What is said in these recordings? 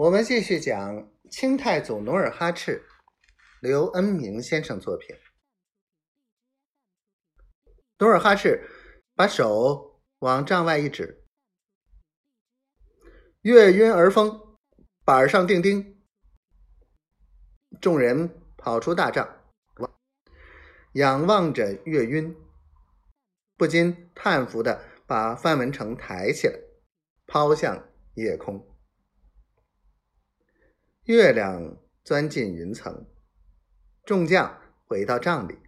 我们继续讲清太祖努尔哈赤，刘恩明先生作品。努尔哈赤把手往帐外一指：“月晕而风，板上钉钉。”众人跑出大帐，仰望着月晕，不禁叹服的把范文成抬起来，抛向夜空。月亮钻进云层，众将回到帐里，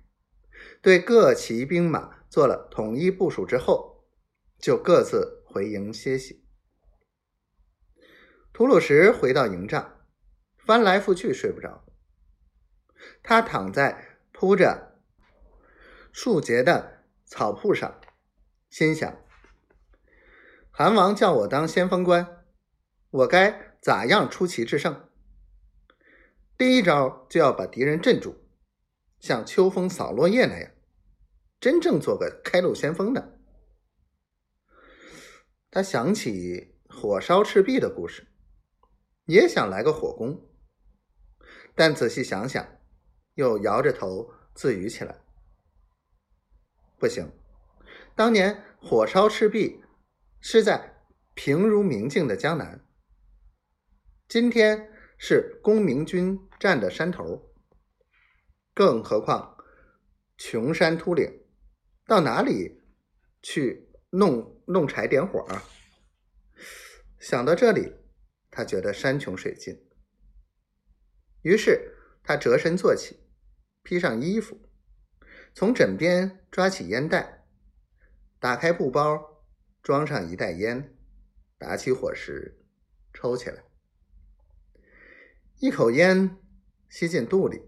对各骑兵马做了统一部署之后，就各自回营歇息。吐鲁什回到营帐，翻来覆去睡不着。他躺在铺着树节的草铺上，心想：韩王叫我当先锋官，我该咋样出奇制胜？第一招就要把敌人镇住，像秋风扫落叶那样，真正做个开路先锋的。他想起火烧赤壁的故事，也想来个火攻，但仔细想想，又摇着头自语起来：“不行，当年火烧赤壁是在平如明镜的江南，今天。”是公明军占的山头，更何况穷山秃岭，到哪里去弄弄柴点火啊？想到这里，他觉得山穷水尽，于是他折身坐起，披上衣服，从枕边抓起烟袋，打开布包，装上一袋烟，打起火石，抽起来。一口烟吸进肚里，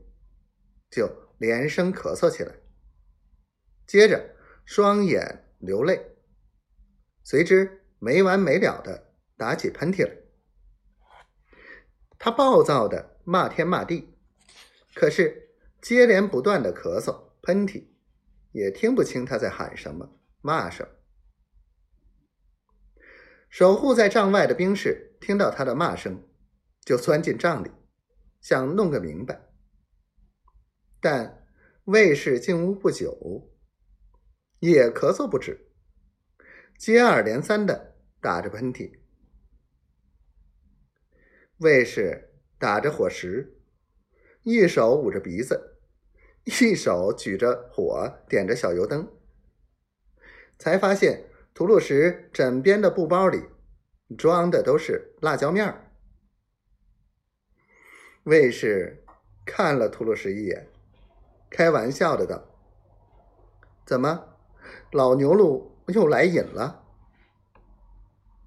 就连声咳嗽起来，接着双眼流泪，随之没完没了的打起喷嚏来。他暴躁的骂天骂地，可是接连不断的咳嗽喷嚏，也听不清他在喊什么骂什么。守护在帐外的兵士听到他的骂声，就钻进帐里。想弄个明白，但卫士进屋不久，也咳嗽不止，接二连三的打着喷嚏。卫士打着火石，一手捂着鼻子，一手举着火点着小油灯，才发现吐鲁什枕边的布包里装的都是辣椒面儿。卫士看了图鲁什一眼，开玩笑的道：“怎么，老牛鹿又来瘾了？”